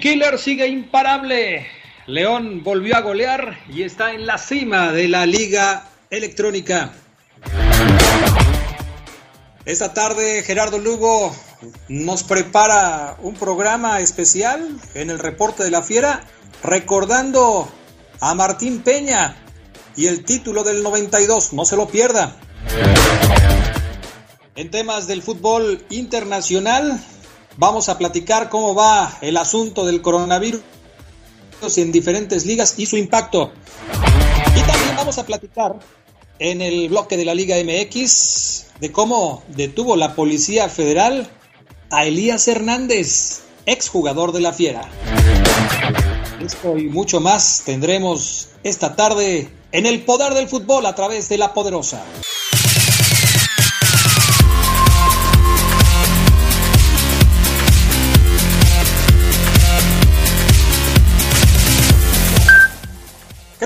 Killer sigue imparable. León volvió a golear y está en la cima de la Liga Electrónica. Esta tarde Gerardo Lugo nos prepara un programa especial en el reporte de la fiera recordando a Martín Peña y el título del 92. No se lo pierda. En temas del fútbol internacional, Vamos a platicar cómo va el asunto del coronavirus en diferentes ligas y su impacto. Y también vamos a platicar en el bloque de la Liga MX de cómo detuvo la Policía Federal a Elías Hernández, exjugador de la Fiera. Esto y mucho más tendremos esta tarde en el poder del fútbol a través de la poderosa.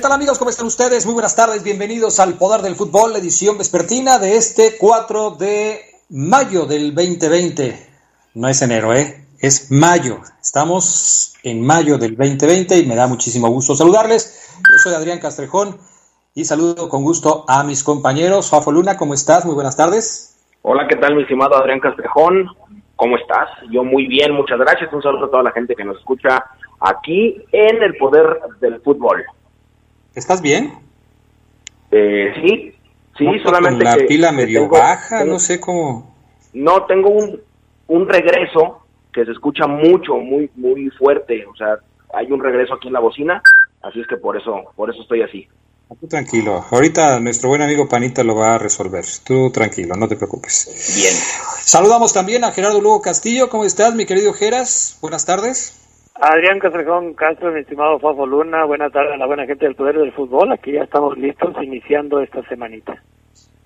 Tal amigos? ¿Cómo están ustedes? Muy buenas tardes, bienvenidos al Poder del Fútbol, edición vespertina de este 4 de mayo del 2020. No es enero, ¿eh? Es mayo. Estamos en mayo del 2020 y me da muchísimo gusto saludarles. Yo soy Adrián Castrejón y saludo con gusto a mis compañeros. Fafo Luna, ¿cómo estás? Muy buenas tardes. Hola, ¿qué tal mi estimado Adrián Castrejón? ¿Cómo estás? Yo muy bien, muchas gracias. Un saludo a toda la gente que nos escucha aquí en el Poder del Fútbol. ¿Estás bien? Eh, sí, sí, No, pues, solamente con la que pila medio tengo- baja, tengo- no sé cómo. No, tengo un, un regreso que se escucha mucho, muy, muy fuerte. O sea, hay un regreso aquí en la bocina, así es que por eso, por eso estoy así. Tú tranquilo. Ahorita nuestro buen amigo Panita lo va a resolver. Tú tranquilo, no te preocupes. Bien. Saludamos también a Gerardo Lugo Castillo. ¿Cómo estás, mi querido Geras? Buenas tardes. Adrián Castrejón Castro, mi estimado Fafo Luna, buenas tardes a la buena gente del Poder del Fútbol. Aquí ya estamos listos iniciando esta semanita.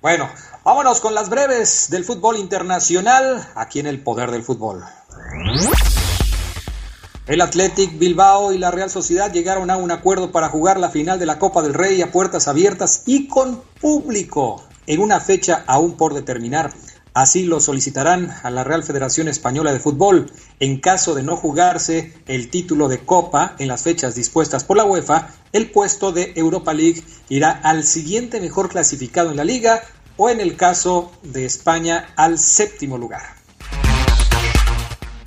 Bueno, vámonos con las breves del fútbol internacional aquí en el poder del fútbol. El Athletic Bilbao y la Real Sociedad llegaron a un acuerdo para jugar la final de la Copa del Rey a puertas abiertas y con público en una fecha aún por determinar. Así lo solicitarán a la Real Federación Española de Fútbol. En caso de no jugarse el título de Copa en las fechas dispuestas por la UEFA, el puesto de Europa League irá al siguiente mejor clasificado en la liga o en el caso de España al séptimo lugar.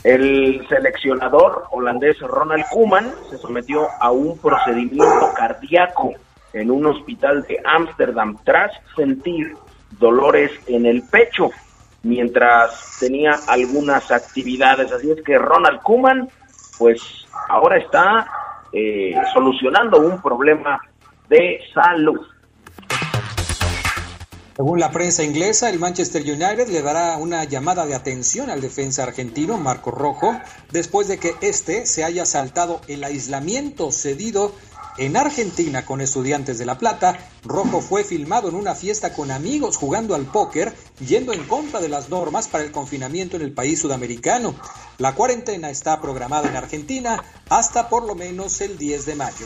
El seleccionador holandés Ronald Koeman se sometió a un procedimiento cardíaco en un hospital de Ámsterdam tras sentir dolores en el pecho mientras tenía algunas actividades. Así es que Ronald Koeman, pues ahora está eh, solucionando un problema de salud. Según la prensa inglesa, el Manchester United le dará una llamada de atención al defensa argentino Marco Rojo después de que éste se haya saltado el aislamiento cedido en Argentina con estudiantes de La Plata. Rojo fue filmado en una fiesta con amigos jugando al póker, yendo en contra de las normas para el confinamiento en el país sudamericano. La cuarentena está programada en Argentina hasta por lo menos el 10 de mayo.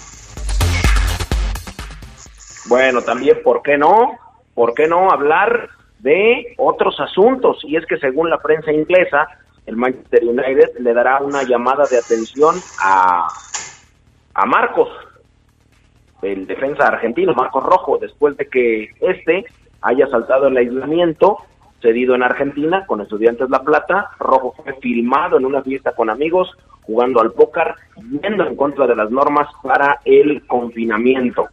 Bueno, también, ¿por qué no? ¿Por qué no hablar de otros asuntos? Y es que según la prensa inglesa, el Manchester United le dará una llamada de atención a, a Marcos, el defensa argentino, Marcos Rojo, después de que este haya saltado el aislamiento cedido en Argentina con Estudiantes La Plata. Rojo fue filmado en una fiesta con amigos jugando al póker, yendo en contra de las normas para el confinamiento.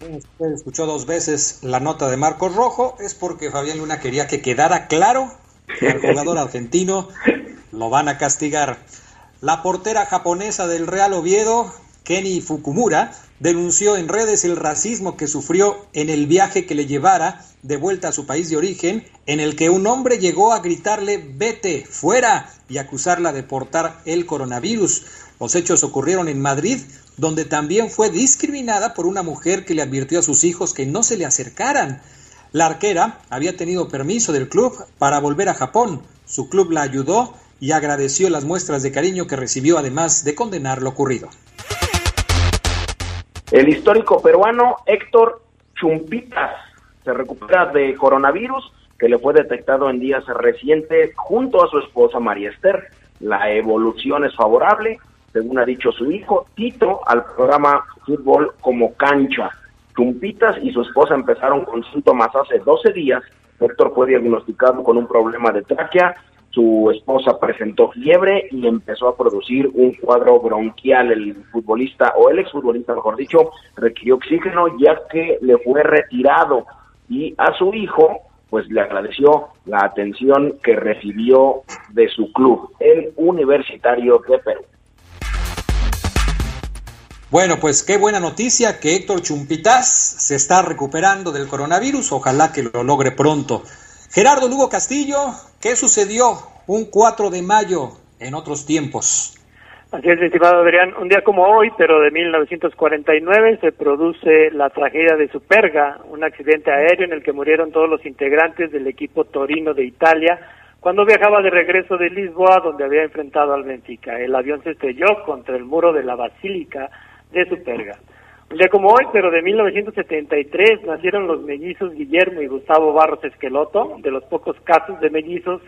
Usted escuchó dos veces la nota de Marcos Rojo, es porque Fabián Luna quería que quedara claro que al jugador argentino lo van a castigar. La portera japonesa del Real Oviedo, Kenny Fukumura, denunció en redes el racismo que sufrió en el viaje que le llevara de vuelta a su país de origen, en el que un hombre llegó a gritarle vete, fuera, y acusarla de portar el coronavirus. Los hechos ocurrieron en Madrid, donde también fue discriminada por una mujer que le advirtió a sus hijos que no se le acercaran. La arquera había tenido permiso del club para volver a Japón. Su club la ayudó y agradeció las muestras de cariño que recibió, además de condenar lo ocurrido. El histórico peruano Héctor Chumpitas se recupera de coronavirus que le fue detectado en días recientes junto a su esposa María Esther. La evolución es favorable, según ha dicho su hijo, Tito, al programa Fútbol como cancha. Chumpitas y su esposa empezaron con síntomas hace 12 días. Héctor fue diagnosticado con un problema de tráquea su esposa presentó fiebre y empezó a producir un cuadro bronquial. El futbolista, o el exfutbolista, mejor dicho, requirió oxígeno ya que le fue retirado y a su hijo pues le agradeció la atención que recibió de su club, el Universitario de Perú. Bueno, pues qué buena noticia que Héctor Chumpitas se está recuperando del coronavirus, ojalá que lo logre pronto. Gerardo Lugo Castillo, ¿qué sucedió un 4 de mayo en otros tiempos? Así es, estimado Adrián. Un día como hoy, pero de 1949, se produce la tragedia de Superga, un accidente aéreo en el que murieron todos los integrantes del equipo Torino de Italia cuando viajaba de regreso de Lisboa, donde había enfrentado al Benfica. El avión se estrelló contra el muro de la Basílica de Superga. Un día como hoy, pero de 1973, nacieron los mellizos Guillermo y Gustavo Barros Esqueloto, de los pocos casos de mellizos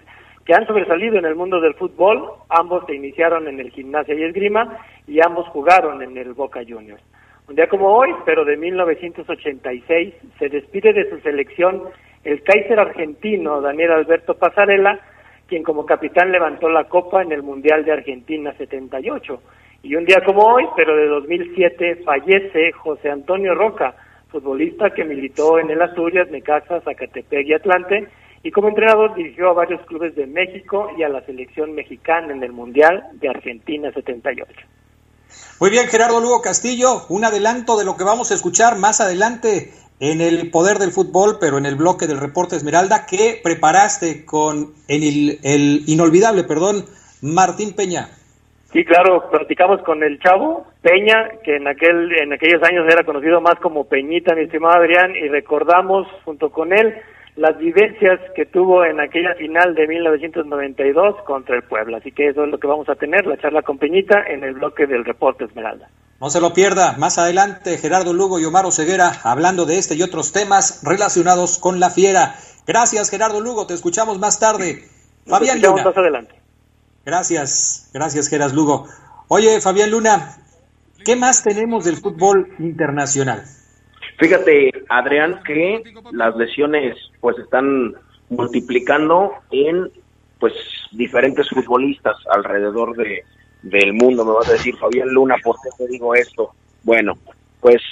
que han sobresalido en el mundo del fútbol. Ambos se iniciaron en el gimnasia y esgrima y ambos jugaron en el Boca Juniors. Un día como hoy, pero de 1986, se despide de su selección el Kaiser argentino Daniel Alberto Pasarela, quien como capitán levantó la copa en el Mundial de Argentina 78. Y un día como hoy, pero de 2007, fallece José Antonio Roca, futbolista que militó en el Asturias, Necaxa, Zacatepec y Atlante, y como entrenador dirigió a varios clubes de México y a la selección mexicana en el Mundial de Argentina 78. Muy bien, Gerardo Lugo Castillo, un adelanto de lo que vamos a escuchar más adelante en el poder del fútbol, pero en el bloque del reporte Esmeralda, que preparaste con el, el inolvidable, perdón, Martín Peña. Sí, claro, platicamos con el chavo Peña, que en aquel en aquellos años era conocido más como Peñita, mi estimado Adrián, y recordamos junto con él las vivencias que tuvo en aquella final de 1992 contra el Puebla. Así que eso es lo que vamos a tener, la charla con Peñita en el bloque del reporte Esmeralda. No se lo pierda, más adelante Gerardo Lugo y Omar Ceguera hablando de este y otros temas relacionados con la fiera. Gracias Gerardo Lugo, te escuchamos más tarde. Fabián Luna. Más adelante. Gracias, gracias Geras Lugo. Oye, Fabián Luna, ¿qué más tenemos del fútbol internacional? Fíjate, Adrián, que las lesiones pues están multiplicando en pues diferentes futbolistas alrededor de del mundo. Me vas a decir, Fabián Luna, ¿por qué te digo esto? Bueno, pues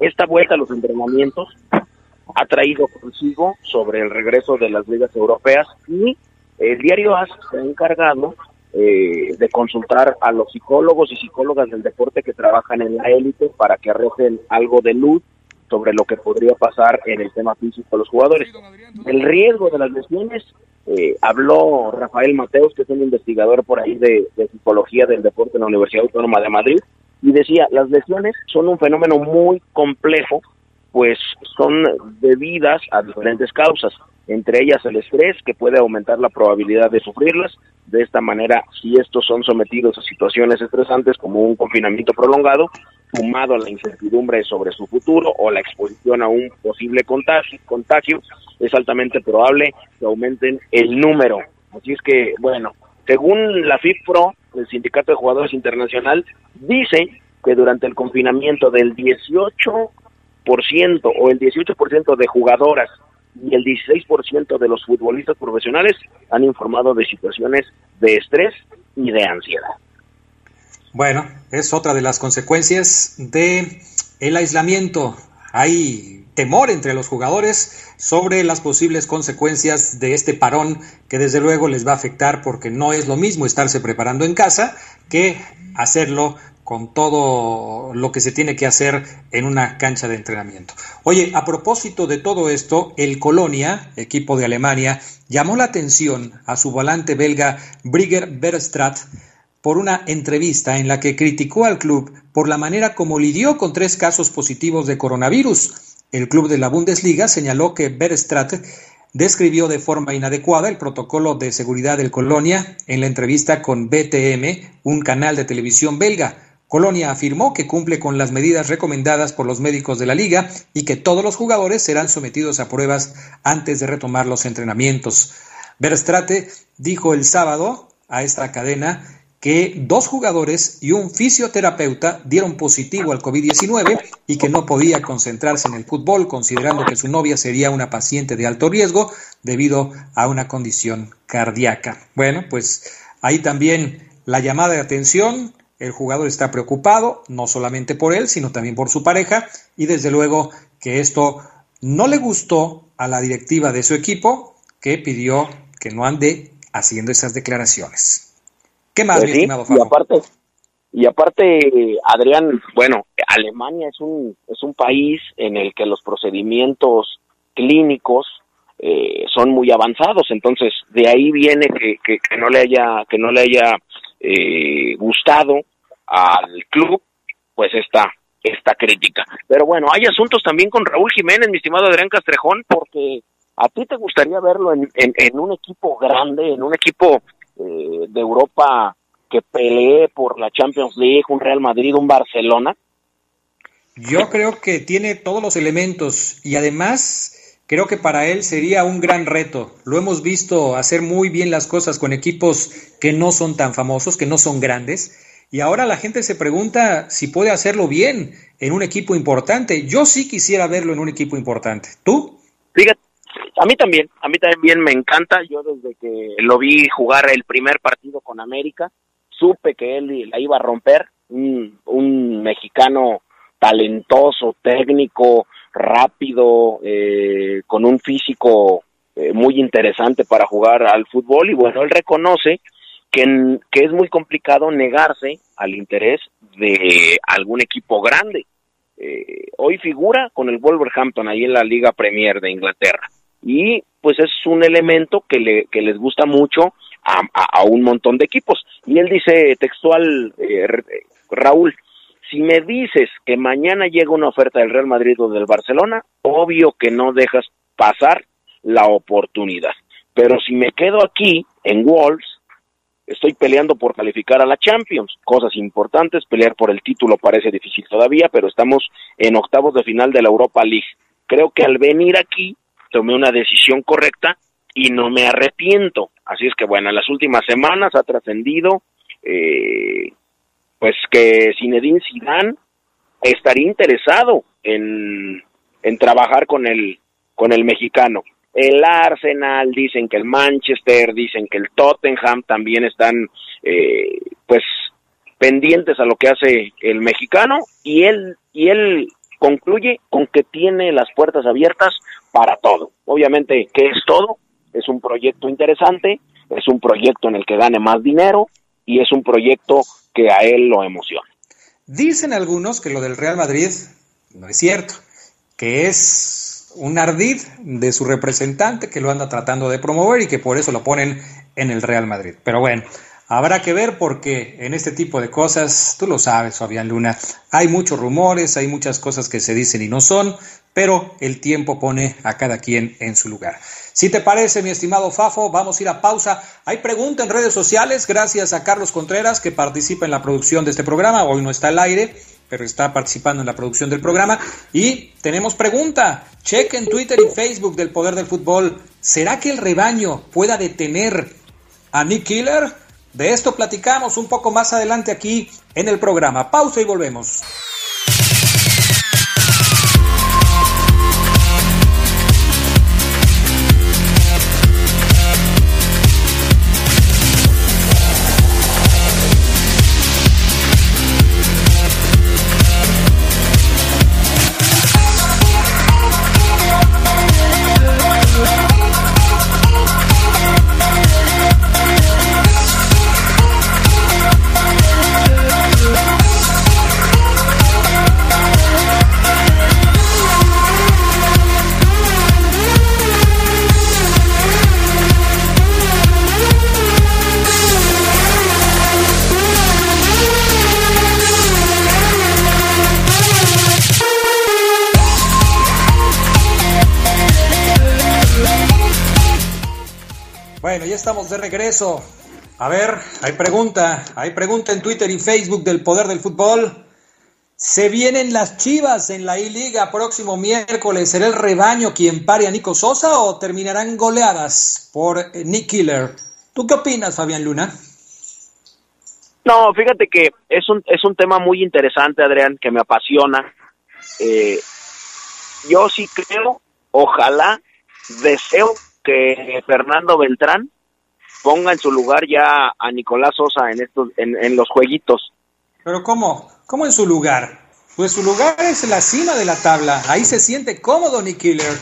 esta vuelta a los entrenamientos ha traído consigo sobre el regreso de las ligas europeas y el diario AS se ha encargado eh, de consultar a los psicólogos y psicólogas del deporte que trabajan en la élite para que arrojen algo de luz sobre lo que podría pasar en el tema físico de los jugadores. El riesgo de las lesiones, eh, habló Rafael Mateos, que es un investigador por ahí de, de psicología del deporte en la Universidad Autónoma de Madrid, y decía, las lesiones son un fenómeno muy complejo, pues son debidas a diferentes causas entre ellas el estrés, que puede aumentar la probabilidad de sufrirlas. De esta manera, si estos son sometidos a situaciones estresantes como un confinamiento prolongado, sumado a la incertidumbre sobre su futuro o la exposición a un posible contagio, contagio es altamente probable que aumenten el número. Así es que, bueno, según la FIFPRO, el Sindicato de Jugadores Internacional, dice que durante el confinamiento del 18% o el 18% de jugadoras y el 16% de los futbolistas profesionales han informado de situaciones de estrés y de ansiedad. Bueno, es otra de las consecuencias de el aislamiento. Hay temor entre los jugadores sobre las posibles consecuencias de este parón que desde luego les va a afectar porque no es lo mismo estarse preparando en casa que hacerlo con todo lo que se tiene que hacer en una cancha de entrenamiento. Oye, a propósito de todo esto, el Colonia, equipo de Alemania, llamó la atención a su volante belga Brigger Berstrat por una entrevista en la que criticó al club por la manera como lidió con tres casos positivos de coronavirus. El club de la Bundesliga señaló que Berstrat describió de forma inadecuada el protocolo de seguridad del Colonia en la entrevista con BTM, un canal de televisión belga. Colonia afirmó que cumple con las medidas recomendadas por los médicos de la liga y que todos los jugadores serán sometidos a pruebas antes de retomar los entrenamientos. Verstrate dijo el sábado a esta cadena que dos jugadores y un fisioterapeuta dieron positivo al COVID-19 y que no podía concentrarse en el fútbol, considerando que su novia sería una paciente de alto riesgo debido a una condición cardíaca. Bueno, pues ahí también la llamada de atención el jugador está preocupado, no solamente por él, sino también por su pareja, y desde luego que esto no le gustó a la directiva de su equipo, que pidió que no ande haciendo esas declaraciones. ¿Qué más, pues mi estimado Y aparte, y aparte, Adrián, bueno, Alemania es un, es un país en el que los procedimientos clínicos eh, son muy avanzados, entonces de ahí viene que, que, que no le haya, que no le haya eh, gustado al club, pues esta, esta crítica. Pero bueno, hay asuntos también con Raúl Jiménez, mi estimado Adrián Castrejón, porque a ti te gustaría verlo en, en, un equipo grande, en un equipo eh, de Europa que pelee por la Champions League, un Real Madrid, un Barcelona. Yo creo que tiene todos los elementos y además Creo que para él sería un gran reto. Lo hemos visto hacer muy bien las cosas con equipos que no son tan famosos, que no son grandes. Y ahora la gente se pregunta si puede hacerlo bien en un equipo importante. Yo sí quisiera verlo en un equipo importante. ¿Tú? Fíjate, a mí también, a mí también me encanta. Yo desde que lo vi jugar el primer partido con América, supe que él la iba a romper. Un, un mexicano talentoso, técnico, rápido, eh, con un físico eh, muy interesante para jugar al fútbol y bueno, él reconoce que, que es muy complicado negarse al interés de algún equipo grande. Eh, hoy figura con el Wolverhampton ahí en la Liga Premier de Inglaterra y pues es un elemento que, le, que les gusta mucho a, a, un montón de equipos. Y él dice textual, Raúl, si me dices que mañana llega una oferta del Real Madrid o del Barcelona, obvio que no dejas pasar la oportunidad. Pero si me quedo aquí en Wolves, estoy peleando por calificar a la Champions, cosas importantes, pelear por el título parece difícil todavía, pero estamos en octavos de final de la Europa League. Creo que al venir aquí tomé una decisión correcta y no me arrepiento. Así es que bueno, en las últimas semanas ha trascendido eh, pues que Zinedine Zidane estaría interesado en, en trabajar con el, con el mexicano. El Arsenal, dicen que el Manchester, dicen que el Tottenham también están eh, pues pendientes a lo que hace el mexicano y él, y él concluye con que tiene las puertas abiertas para todo. Obviamente, ¿qué es todo? Es un proyecto interesante, es un proyecto en el que gane más dinero y es un proyecto que a él lo emociona. Dicen algunos que lo del Real Madrid no es cierto, que es un ardid de su representante que lo anda tratando de promover y que por eso lo ponen en el Real Madrid. Pero bueno, habrá que ver porque en este tipo de cosas, tú lo sabes, Fabián Luna, hay muchos rumores, hay muchas cosas que se dicen y no son, pero el tiempo pone a cada quien en su lugar. Si te parece, mi estimado Fafo, vamos a ir a pausa. Hay pregunta en redes sociales, gracias a Carlos Contreras, que participa en la producción de este programa. Hoy no está al aire, pero está participando en la producción del programa. Y tenemos pregunta. Cheque en Twitter y Facebook del Poder del Fútbol. ¿Será que el rebaño pueda detener a Nick Killer? De esto platicamos un poco más adelante aquí en el programa. Pausa y volvemos. Regreso. A ver, hay pregunta, hay pregunta en Twitter y Facebook del Poder del Fútbol. Se vienen las Chivas en la I-Liga próximo miércoles. ¿Será el rebaño quien pare a Nico Sosa o terminarán goleadas por eh, Nick Killer? ¿Tú qué opinas, Fabián Luna? No, fíjate que es un, es un tema muy interesante, Adrián, que me apasiona. Eh, yo sí creo, ojalá, deseo que Fernando Beltrán ponga en su lugar ya a Nicolás Sosa en estos en, los jueguitos. Pero cómo, cómo en su lugar? Pues su lugar es la cima de la tabla. Ahí se siente cómodo Nick Killer.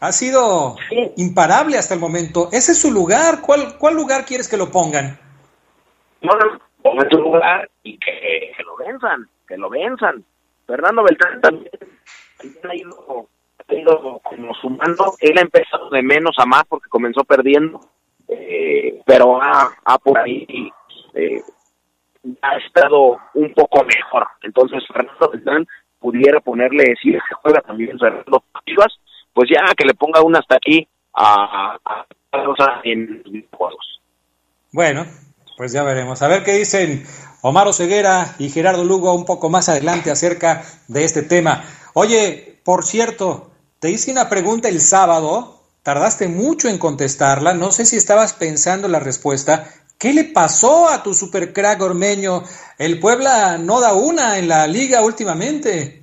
Ha sido imparable hasta el momento. Ese es su lugar. ¿Cuál, cuál lugar quieres que lo pongan? No, no, ponga en su lugar y que, lo venzan, que lo venzan. Fernando Beltrán también, ha ido, ha ido como sumando. Él ha empezado de menos a más porque comenzó perdiendo eh, pero ha, por ahí eh, ha estado un poco mejor. Entonces, Fernando Beltrán pudiera ponerle, si se juega también Fernando Chivas, pues ya que le ponga una hasta aquí a, a, en juegos. Bueno, pues ya veremos. A ver qué dicen Omar Ceguera y Gerardo Lugo un poco más adelante acerca de este tema. Oye, por cierto, te hice una pregunta el sábado Tardaste mucho en contestarla, no sé si estabas pensando la respuesta. ¿Qué le pasó a tu supercrack ormeño? El Puebla no da una en la liga últimamente.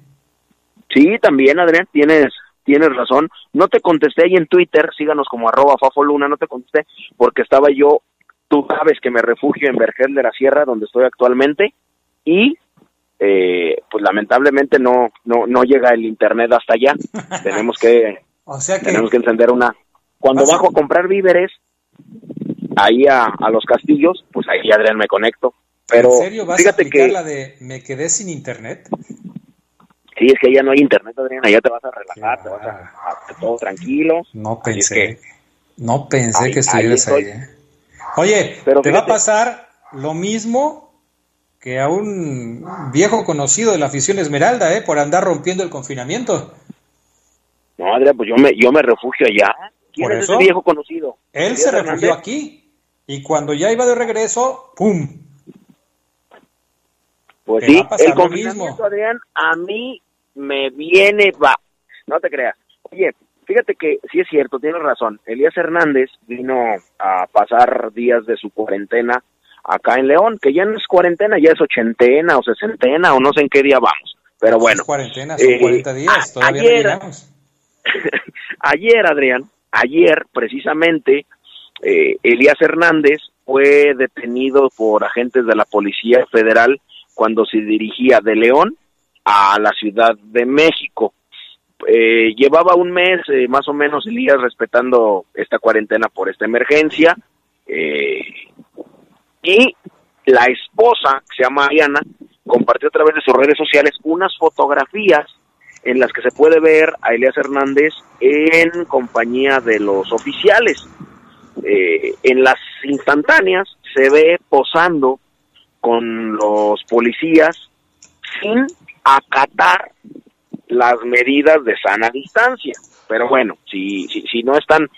Sí, también, Adrián, tienes, tienes razón. No te contesté ahí en Twitter, síganos como arroba fafoluna, no te contesté porque estaba yo, tú sabes que me refugio en Vergel de la Sierra, donde estoy actualmente, y eh, pues lamentablemente no, no, no llega el internet hasta allá. Tenemos que o sea que tenemos que encender una. Cuando bajo a comprar víveres ahí a, los castillos, pues ahí Adrián me conecto. Pero ¿En serio vas fíjate a que la de me quedé sin internet? Sí, es que ya no hay internet, Adrián, allá te vas a relajar, te vas a, todo tranquilo. No pensé, no pensé que estuvieras ahí. ¿eh? Oye, Pero te va a pasar lo mismo que a un viejo conocido de la afición Esmeralda, ¿eh? Por andar rompiendo el confinamiento. No, Adrián, pues yo me, yo me refugio allá. ¿Quién es ese viejo conocido? Él se refugió aquí. Y cuando ya iba de regreso, ¡pum! Pues sí, el confinamiento, Adrián, a mí me viene, va. No te creas. Oye, fíjate que sí es cierto, tienes razón. Elías Hernández vino a pasar días de su cuarentena acá en León, que ya no es cuarentena, ya es ochentena o sesentena o no sé en qué día vamos. Pero bueno. Es cuarentena, son 40 días, todavía ayer, ayer, Adrián, ayer precisamente, eh, Elías Hernández fue detenido por agentes de la Policía Federal cuando se dirigía de León a la Ciudad de México. Eh, llevaba un mes eh, más o menos Elías respetando esta cuarentena por esta emergencia y la esposa, que se llama Ariana, compartió a través de sus redes sociales unas fotografías en las que se puede ver a Elías Hernández en compañía de los oficiales. Eh, en las instantáneas se ve posando con los policías sin acatar las medidas de sana distancia. Pero bueno, si, si, si no están,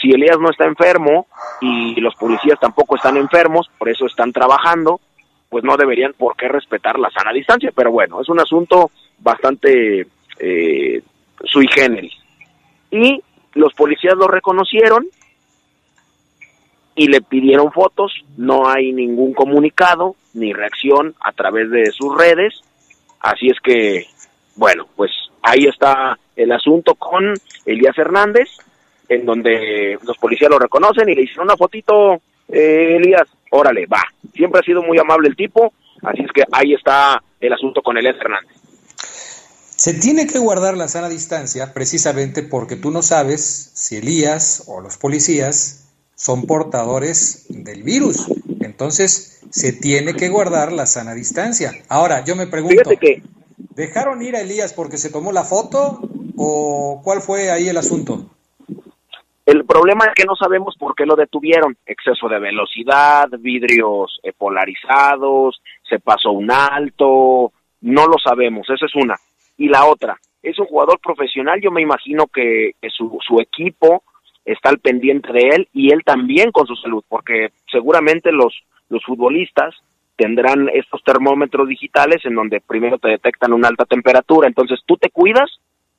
si Elías no está enfermo y los policías tampoco están enfermos, por eso están trabajando, pues no deberían por qué respetar la sana distancia. Pero bueno, es un asunto bastante eh, sui generis. Y los policías lo reconocieron y le pidieron fotos, no hay ningún comunicado ni reacción a través de sus redes, así es que, bueno, pues ahí está el asunto con Elías Hernández, en donde los policías lo reconocen y le hicieron una fotito, eh, Elías, órale, va, siempre ha sido muy amable el tipo, así es que ahí está el asunto con Elías Hernández. Se tiene que guardar la sana distancia precisamente porque tú no sabes si Elías o los policías son portadores del virus. Entonces, se tiene que guardar la sana distancia. Ahora, yo me pregunto, ¿dejaron ir a Elías porque se tomó la foto o cuál fue ahí el asunto? El problema es que no sabemos por qué lo detuvieron. Exceso de velocidad, vidrios eh, polarizados, se pasó un alto, no lo sabemos, esa es una y la otra, es un jugador profesional, yo me imagino que, su, su equipo está al pendiente de él y él también con su salud, porque seguramente los, los futbolistas tendrán estos termómetros digitales en donde primero te detectan una alta temperatura, entonces tú te cuidas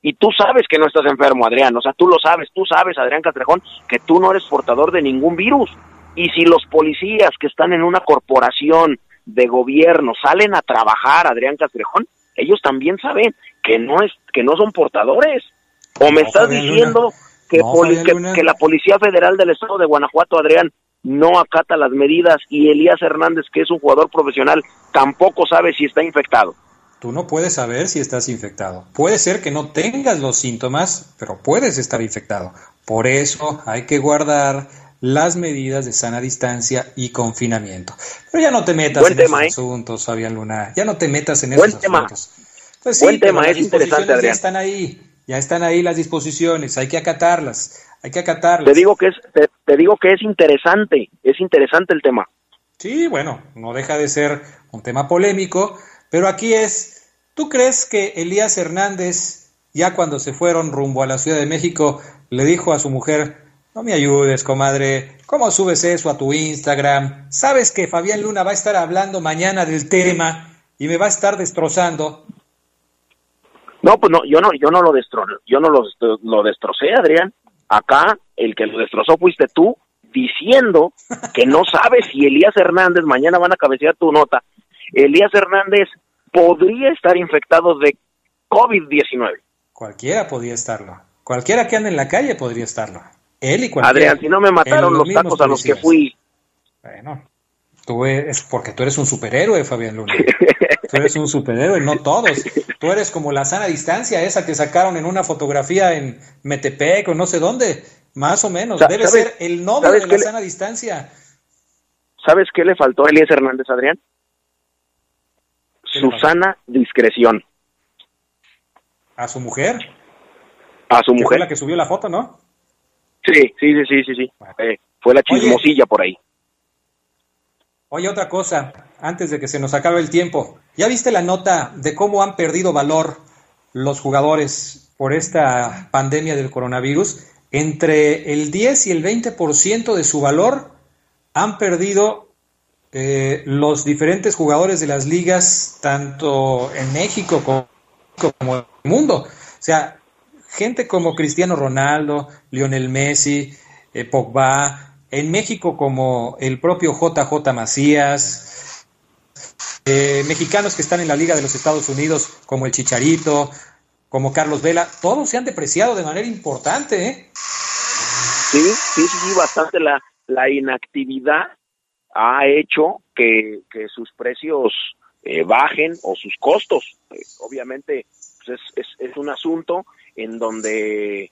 y tú sabes que no estás enfermo, Adrián, o sea, tú lo sabes, tú sabes, Adrián Castrejón, que tú no eres portador de ningún virus. Y si los policías que están en una corporación de gobierno salen a trabajar, Adrián Castrejón, ellos también saben que no es que no son portadores. O me estás diciendo que, que, la Policía Federal del Estado de Guanajuato, Adrián, no acata las medidas y Elías Hernández, que es un jugador profesional, tampoco sabe si está infectado. Tú no puedes saber si estás infectado. Puede ser que no tengas los síntomas, pero puedes estar infectado. Por eso hay que guardar las medidas de sana distancia y confinamiento. Pero ya no te metas en esos ¿eh? asuntos, Fabián Luna. Ya no te metas en esos asuntos. Pues Buen tema, es interesante, Adrián. Ya están ahí, ya están ahí las disposiciones, hay que acatarlas, hay que acatarlas. Te digo que es, te, digo que es interesante, es interesante el tema. Sí, bueno, no deja de ser un tema polémico, pero aquí es, ¿tú crees que Elías Hernández, ya cuando se fueron rumbo a la Ciudad de México, le dijo a su mujer, no me ayudes, comadre, ¿cómo subes eso a tu Instagram? Sabes que Fabián Luna va a estar hablando mañana del tema y me va a estar destrozando. No, pues no, yo no, yo no lo destrocé, yo no lo, lo destrocé, Adrián. Acá el que lo destrozó fuiste tú, diciendo que no sabes si Elías Hernández, mañana van a cabecear tu nota, Elías Hernández podría estar infectado de COVID-19. Cualquiera podría estarlo. Cualquiera que ande en la calle podría estarlo. Él y cualquiera. Adrián, si no me mataron los, tacos a los que fui. Bueno, Tú eres, porque tú eres un superhéroe, Fabián Luna. Tú eres un superhéroe, no todos. Tú eres como la sana distancia esa que sacaron en una fotografía en Metepec o no sé dónde. Más o menos. Debe ser el nombre de la sana distancia. ¿Sabes qué le faltó a Elías Hernández, Adrián? Su sana discreción. ¿A su mujer? A su mujer. Fue la que subió la foto, ¿no? Sí, sí, sí, sí, sí. Eh, fue la chismosilla por ahí. Oye, otra cosa, antes de que se nos acabe el tiempo, ¿ya viste la nota de cómo han perdido valor los jugadores por esta pandemia del coronavirus? Entre el 10 y el 20% de su valor han perdido eh, los diferentes jugadores de las ligas, tanto en México como, en el mundo. O sea, gente como Cristiano Ronaldo, Lionel Messi, eh, Pogba, en México como el propio JJ Macías, eh, mexicanos que están en la Liga de los Estados Unidos como el Chicharito, como Carlos Vela, todos se han depreciado de manera importante. ¿eh? Sí, sí, sí, bastante la, la inactividad ha hecho que, sus precios eh, bajen o sus costos. obviamente pues es, es, es un asunto en donde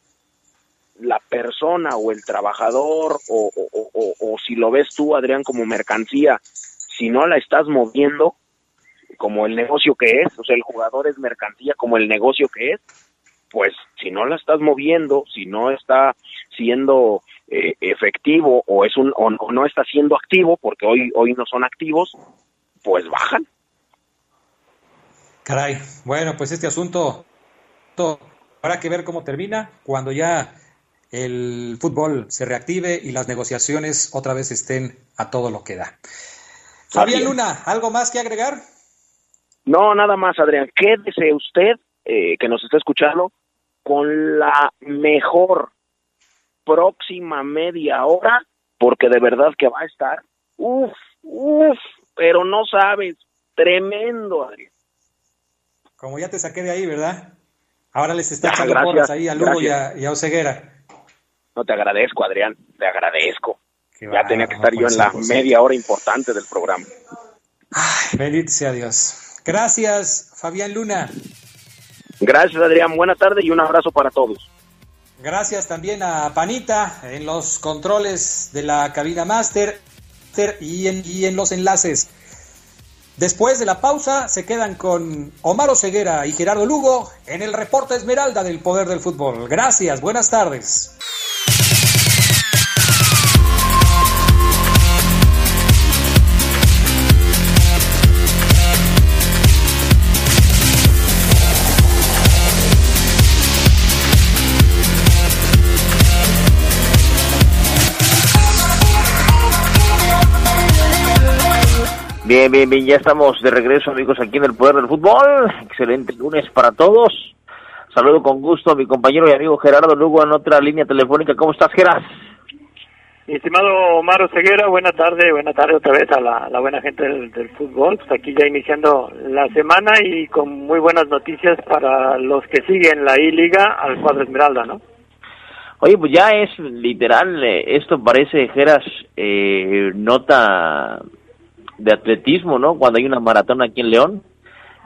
la persona o el trabajador o, o, si lo ves tú, Adrián, como mercancía, si no la estás moviendo como el negocio que es, o sea, el jugador es mercancía como el negocio que es, pues si no la estás moviendo, si no está siendo eh, efectivo o es un o, no está siendo activo, porque hoy hoy no son activos, pues bajan. Caray, bueno, pues este asunto habrá que ver cómo termina cuando ya el fútbol se reactive y las negociaciones otra vez estén a todo lo que da. Fabián Luna, ¿algo más que agregar? No, nada más, Adrián. Quédese usted, eh, que nos está escuchando, con la mejor próxima media hora, porque de verdad que va a estar, uff, uff, pero no sabes, tremendo, Adrián. Como ya te saqué de ahí, ¿verdad? Ahora les está echando porras ahí a Lugo y a, y a Oseguera. No, te agradezco, Adrián, te agradezco. ya tenía que estar yo en la media hora importante del programa. Ay, bendito sea Dios. Gracias, Fabián Luna. Gracias, Adrián. Buena tarde y un abrazo para todos. Gracias también a Panita en los controles de la cabina máster y en, y en los enlaces. Después de la pausa se quedan con Omar Ceguera y Gerardo Lugo en el reporte Esmeralda del Poder del Fútbol. Gracias, buenas tardes. Bien, bien, bien, ya estamos de regreso amigos aquí en el Poder del Fútbol. Excelente lunes para todos. Saludo con gusto a mi compañero y amigo Gerardo Lugo en otra línea telefónica. ¿Cómo estás, Geras? Mi estimado Omar Ceguera, buena tarde, buena tarde otra vez a la, buena gente del, fútbol. Pues aquí ya iniciando la semana y con muy buenas noticias para los que siguen la I-Liga al cuadro Esmeralda, ¿no? Oye, pues ya es literal, eh, esto parece, Geras, eh, nota de atletismo, ¿no? Cuando hay una maratón aquí en León,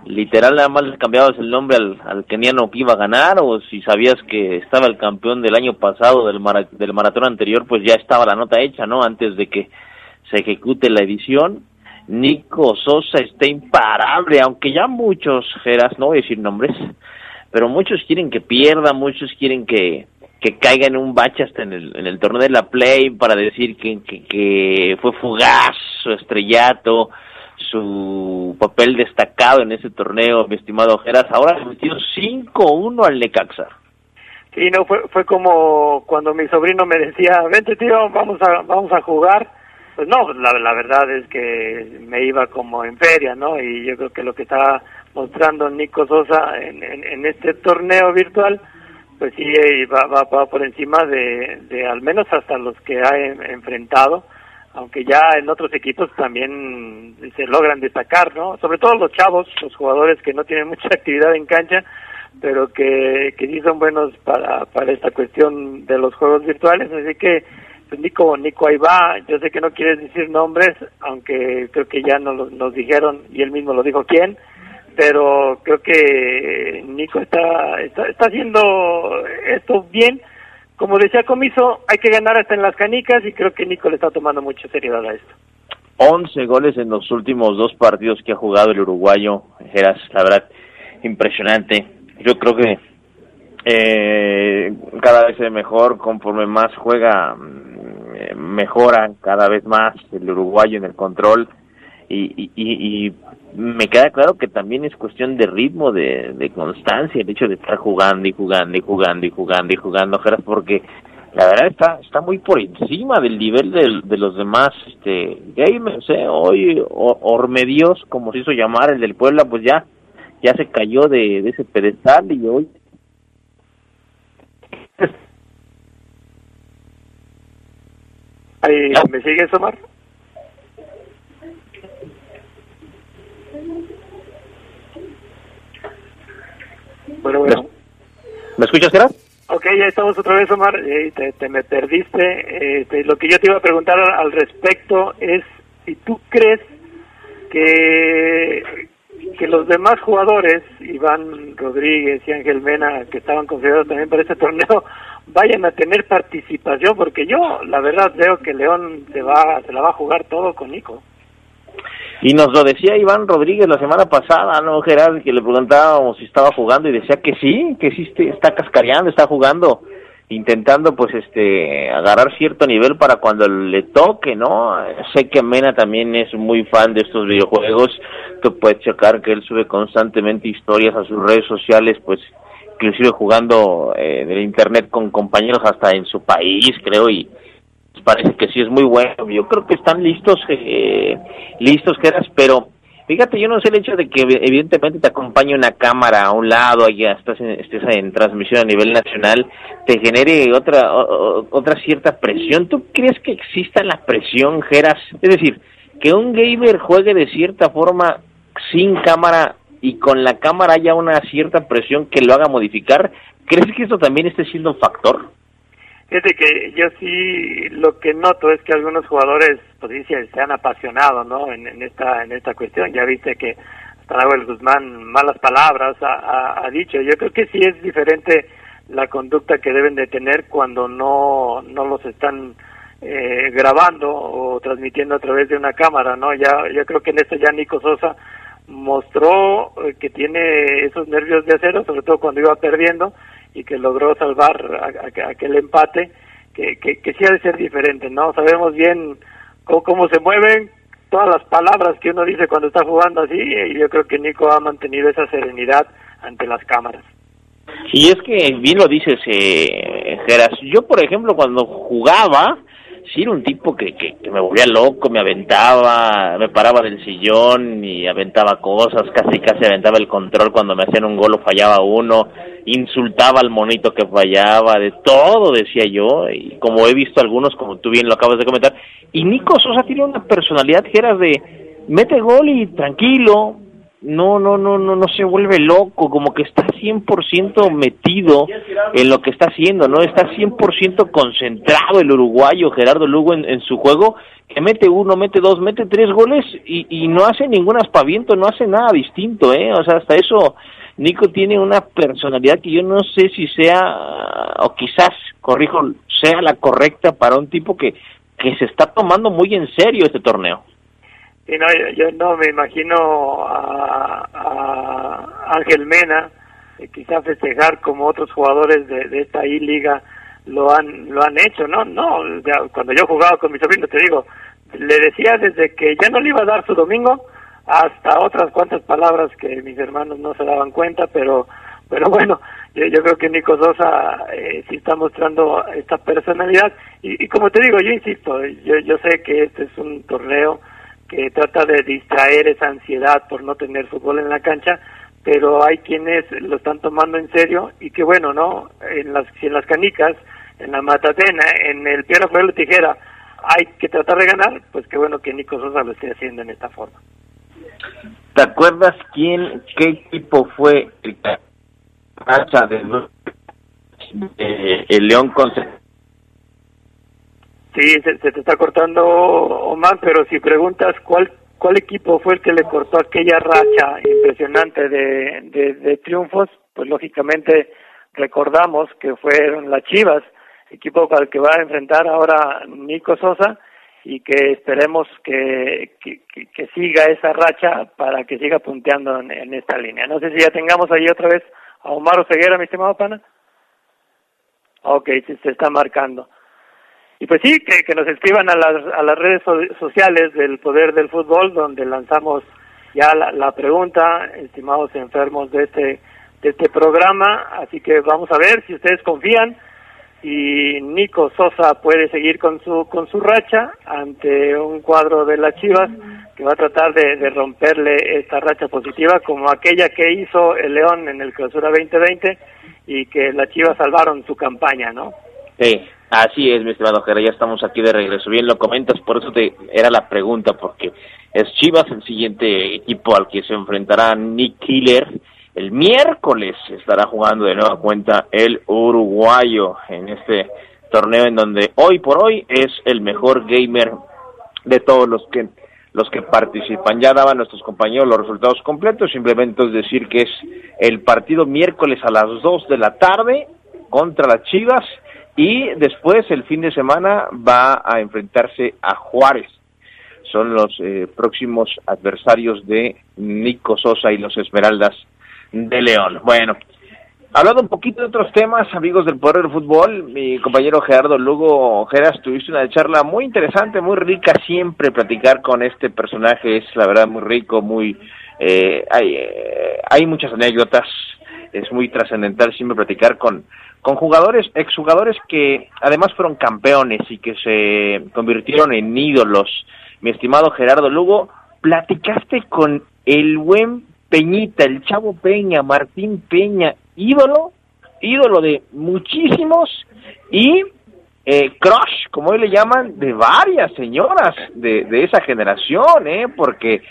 literal nada más les cambiabas el nombre al, al keniano que iba a ganar o si sabías que estaba el campeón del año pasado del, del maratón anterior, pues ya estaba la nota hecha, ¿no? Antes de que se ejecute la edición. Nico Sosa está imparable, aunque ya muchos, Geras, no voy a decir nombres, pero muchos quieren que pierda, muchos quieren que, que caiga en un bache hasta en el, en el torneo de la Play para decir que, que, fue fugaz su estrellato, su papel destacado en ese torneo, mi estimado Ojeras. Ahora le metió 5-1 al Necaxa. Sí, no, fue, fue como cuando mi sobrino me decía, vente tío, vamos a, vamos a jugar. Pues no, la, la verdad es que me iba como en feria, ¿no? Y yo creo que lo que está mostrando Nico Sosa en, en este torneo virtual, pues sí eh, va, va, por encima de, de, al menos hasta los que ha enfrentado, aunque ya en otros equipos también se logran destacar, ¿no? Sobre todo los chavos, los jugadores que no tienen mucha actividad en cancha, pero que, que sí son buenos para, para esta cuestión de los juegos virtuales, así que pues Nico, Nico ahí va, yo sé que no quieres decir nombres, aunque creo que ya nos, nos dijeron, y él mismo lo dijo. Quién, pero creo que Nico está, está, haciendo esto bien. Como decía Comiso, hay que ganar hasta en las canicas y creo que Nico le está tomando mucha seriedad a esto. 11 goles en los últimos dos partidos que ha jugado el uruguayo, Geras, la verdad, impresionante. Yo creo que eh, cada vez es mejor, conforme más juega, mm, mejora cada vez más el uruguayo en el control y, y, y me queda claro que también es cuestión de ritmo, de, de constancia, el hecho de estar jugando y jugando y jugando y jugando y jugando, porque la verdad está está muy por encima del nivel de, de los demás este gamers, ¿eh? Hoy Ormedios, como se hizo llamar el del Puebla, pues ya ya se cayó de, de ese pedestal y hoy ¿Me sigues, Omar? Bueno, bueno. ¿Me escuchas, Gerard? Ok, ya estamos otra vez, Omar. Eh, te, me perdiste. Este, lo que yo te iba a preguntar al respecto es si tú crees que, que los demás jugadores, Iván Rodríguez y Ángel Mena, que estaban considerados también para este torneo, vayan a tener participación, porque yo, la verdad, veo que León se va, se la va a jugar todo con Nico. Y nos lo decía Iván Rodríguez la semana pasada, ¿no, Gerard? Que le preguntábamos si estaba jugando y decía que sí, que sí está cascareando, está jugando, intentando pues este agarrar cierto nivel para cuando le toque, ¿no? Sé que Mena también es muy fan de estos videojuegos, tú puedes checar que él sube constantemente historias a sus redes sociales, pues inclusive jugando eh, en internet con compañeros hasta en su país, creo, y parece que sí es muy bueno. Yo creo que están listos, eh, listos, Geras, pero fíjate, yo no sé el hecho de que evidentemente te acompañe una cámara a un lado, allá estás en, estés en transmisión a nivel nacional, te genere otra, otra cierta presión. ¿Tú crees que exista la presión, Geras? Es decir, que un gamer juegue de cierta forma sin cámara y con la cámara haya una cierta presión que lo haga modificar. ¿Crees que esto también esté siendo un factor? Fíjate que yo sí lo que noto es que algunos jugadores pues se han apasionado no en, esta en esta cuestión. Ya viste que hasta Nahuel Guzmán malas palabras ha, ha, dicho. Yo creo que sí es diferente la conducta que deben de tener cuando no no los están eh, grabando o transmitiendo a través de una cámara no ya yo creo que en esto ya Nico Sosa mostró eh, que tiene esos nervios de acero sobre todo cuando iba perdiendo y que logró salvar aquel empate, que, que, que sí ha de ser diferente, ¿no? Sabemos bien cómo, se mueven todas las palabras que uno dice cuando está jugando así, y yo creo que Nico ha mantenido esa serenidad ante las cámaras. Y es que bien lo dices, eh, Geras. Yo, por ejemplo, cuando jugaba, sí era un tipo que, que, me volvía loco, me aventaba, me paraba del sillón y aventaba cosas, casi casi aventaba el control cuando me hacían un gol o fallaba uno, insultaba al monito que fallaba, de todo decía yo, y como he visto algunos, como tú bien lo acabas de comentar, y Nico Sosa tiene una personalidad que era de mete gol y tranquilo, no, no, no, no, no se vuelve loco, como que está 100% metido en lo que está haciendo, ¿no? Está 100% concentrado el uruguayo Gerardo Lugo en, su juego, que mete uno, mete dos, mete tres goles y, no hace ningún aspaviento, no hace nada distinto, ¿eh? O sea, hasta eso Nico tiene una personalidad que yo no sé si sea, o quizás, corrijo, sea la correcta para un tipo que, que se está tomando muy en serio este torneo. Sí, no, yo, no me imagino a, Ángel Mena eh, quizá festejar como otros jugadores de, de esta I-Liga lo han lo han hecho, ¿no? No, cuando yo jugaba con mi sobrino, te digo, le decía desde que ya no le iba a dar su domingo hasta otras cuantas palabras que mis hermanos no se daban cuenta, pero pero bueno, yo, creo que Nico Sosa eh, sí está mostrando esta personalidad y, y, como te digo, yo insisto, yo, yo sé que este es un torneo que trata de distraer esa ansiedad por no tener fútbol en la cancha, pero hay quienes lo están tomando en serio y que bueno, ¿no? En las, en las canicas, en la matatena, en el piedra, fuego tijera, hay que tratar de ganar, pues qué bueno que Nico Sosa lo esté haciendo en esta forma. ¿Te acuerdas quién, qué equipo fue el de, eh, el León con Sí, se, te está cortando Omar, pero si preguntas cuál cuál equipo fue el que le cortó aquella racha impresionante de, de, triunfos, pues lógicamente recordamos que fueron las Chivas, equipo al que va a enfrentar ahora Nico Sosa y que esperemos que, que, siga esa racha para que siga punteando en, esta línea. No sé si ya tengamos ahí otra vez a Omar Oseguera, mi estimado pana. Ok, se está marcando. Y pues sí, que, que nos escriban a las, a las redes sociales del Poder del Fútbol, donde lanzamos ya la, la, pregunta, estimados enfermos de este, de este programa. Así que vamos a ver si ustedes confían y Nico Sosa puede seguir con su, con su racha ante un cuadro de las Chivas que va a tratar de, de romperle esta racha positiva como aquella que hizo el León en el Clausura 2020 y que las Chivas salvaron su campaña, ¿no? Sí, así es, mi estimado Jera, ya estamos aquí de regreso. Bien lo comentas, por eso te era la pregunta, porque es Chivas el siguiente equipo al que se enfrentará Nick Killer. El miércoles estará jugando de nueva cuenta el uruguayo en este torneo en donde hoy por hoy es el mejor gamer de todos los que los que participan. Ya daban nuestros compañeros los resultados completos, simplemente es decir que es el partido miércoles a las 2 de la tarde contra las Chivas y después el fin de semana va a enfrentarse a Juárez. Son los eh, próximos adversarios de Nico Sosa y los Esmeraldas de León. Bueno, hablando un poquito de otros temas, amigos del Poder del Fútbol, mi compañero Gerardo Lugo Geras, tuviste una charla muy interesante, muy rica, siempre platicar con este personaje es la verdad muy rico, muy... Eh, hay, eh, hay muchas anécdotas, es muy trascendental siempre platicar con con jugadores, exjugadores que además fueron campeones y que se convirtieron en ídolos. Mi estimado Gerardo Lugo, platicaste con el buen Peñita, el chavo Peña, Martín Peña, ídolo, ídolo de muchísimos y eh, crush, como hoy le llaman, de varias señoras de, de esa generación, ¿eh? porque